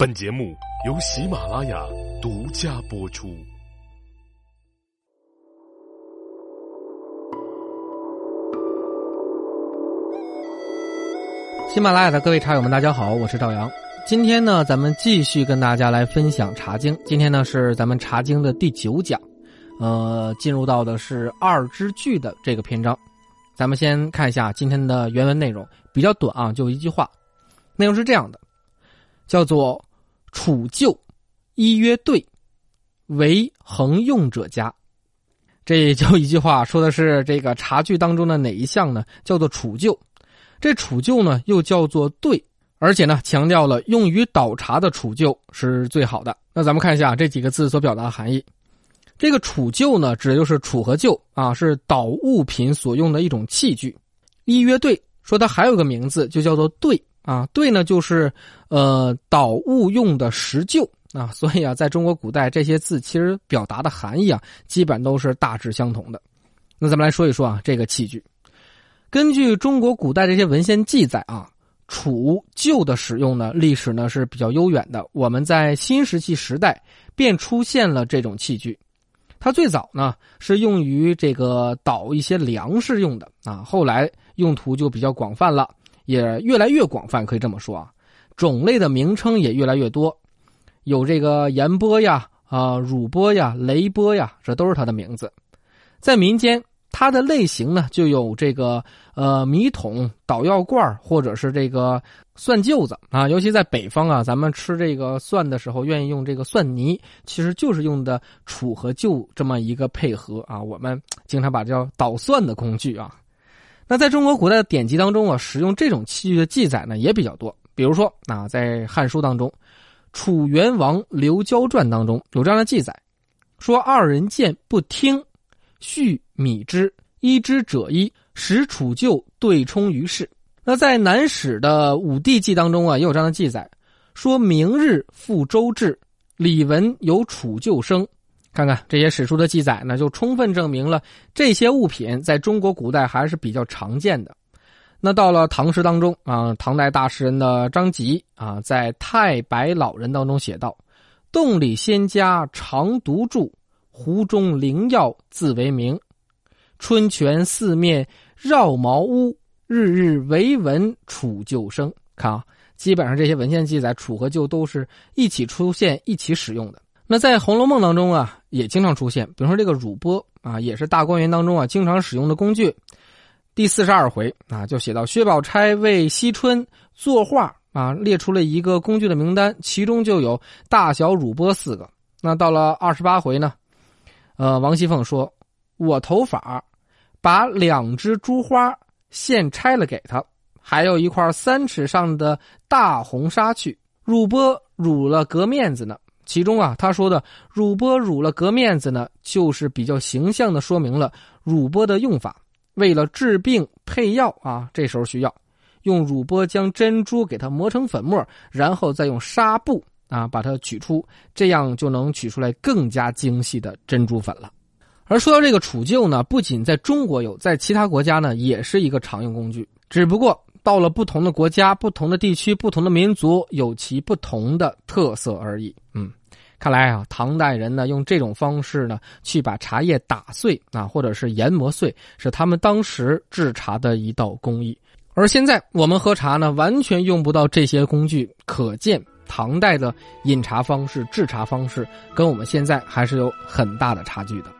本节目由喜马拉雅独家播出。喜马拉雅的各位茶友们，大家好，我是赵阳。今天呢，咱们继续跟大家来分享《茶经》。今天呢，是咱们《茶经》的第九讲，呃，进入到的是二之句的这个篇章。咱们先看一下今天的原文内容，比较短啊，就一句话，内容是这样的，叫做“储旧，一曰对，为恒用者佳”。这就一句话，说的是这个茶具当中的哪一项呢？叫做储旧。这储旧呢，又叫做兑，而且呢，强调了用于倒茶的储旧是最好的。那咱们看一下这几个字所表达的含义。这个储旧呢，指的就是储和旧啊，是倒物品所用的一种器具。一曰兑，说它还有个名字，就叫做兑啊。兑呢，就是呃倒物用的石臼啊。所以啊，在中国古代，这些字其实表达的含义啊，基本都是大致相同的。那咱们来说一说啊，这个器具。根据中国古代这些文献记载啊，储旧的使用呢，历史呢是比较悠远的。我们在新石器时代便出现了这种器具，它最早呢是用于这个倒一些粮食用的啊，后来用途就比较广泛了，也越来越广泛，可以这么说啊，种类的名称也越来越多，有这个盐钵呀、啊乳钵呀、雷钵呀，这都是它的名字，在民间。它的类型呢，就有这个呃米桶、捣药罐或者是这个蒜臼子啊。尤其在北方啊，咱们吃这个蒜的时候，愿意用这个蒜泥，其实就是用的杵和臼这么一个配合啊。我们经常把这叫捣蒜的工具啊。那在中国古代的典籍当中啊，使用这种器具的记载呢也比较多。比如说啊，在《汉书》当中，《楚元王刘交传》当中有这样的记载，说二人见不听。续米之，一之者一，使楚旧对冲于世。那在南史的武帝纪当中啊，也有这样的记载，说明日复周至，李文有楚旧生。看看这些史书的记载呢，就充分证明了这些物品在中国古代还是比较常见的。那到了唐诗当中啊，唐代大诗人的张籍啊，在《太白老人》当中写道：“洞里仙家常独住。”湖中灵药自为名，春泉四面绕茅屋，日日唯闻楚旧声。看啊，基本上这些文献记载，楚和旧都是一起出现、一起使用的。那在《红楼梦》当中啊，也经常出现，比如说这个乳钵啊，也是大观园当中啊经常使用的工具。第四十二回啊，就写到薛宝钗为惜春作画啊，列出了一个工具的名单，其中就有大小乳钵四个。那到了二十八回呢？呃，王熙凤说：“我头法，把两只珠花现拆了给他，还有一块三尺上的大红纱去乳钵乳了革面子呢。其中啊，他说的乳钵乳了革面子呢，就是比较形象的说明了乳钵的用法。为了治病配药啊，这时候需要用乳钵将珍珠给它磨成粉末，然后再用纱布。”啊，把它取出，这样就能取出来更加精细的珍珠粉了。而说到这个储臼呢，不仅在中国有，在其他国家呢也是一个常用工具。只不过到了不同的国家、不同的地区、不同的民族，有其不同的特色而已。嗯，看来啊，唐代人呢用这种方式呢去把茶叶打碎啊，或者是研磨碎，是他们当时制茶的一道工艺。而现在我们喝茶呢，完全用不到这些工具，可见。唐代的饮茶方式、制茶方式，跟我们现在还是有很大的差距的。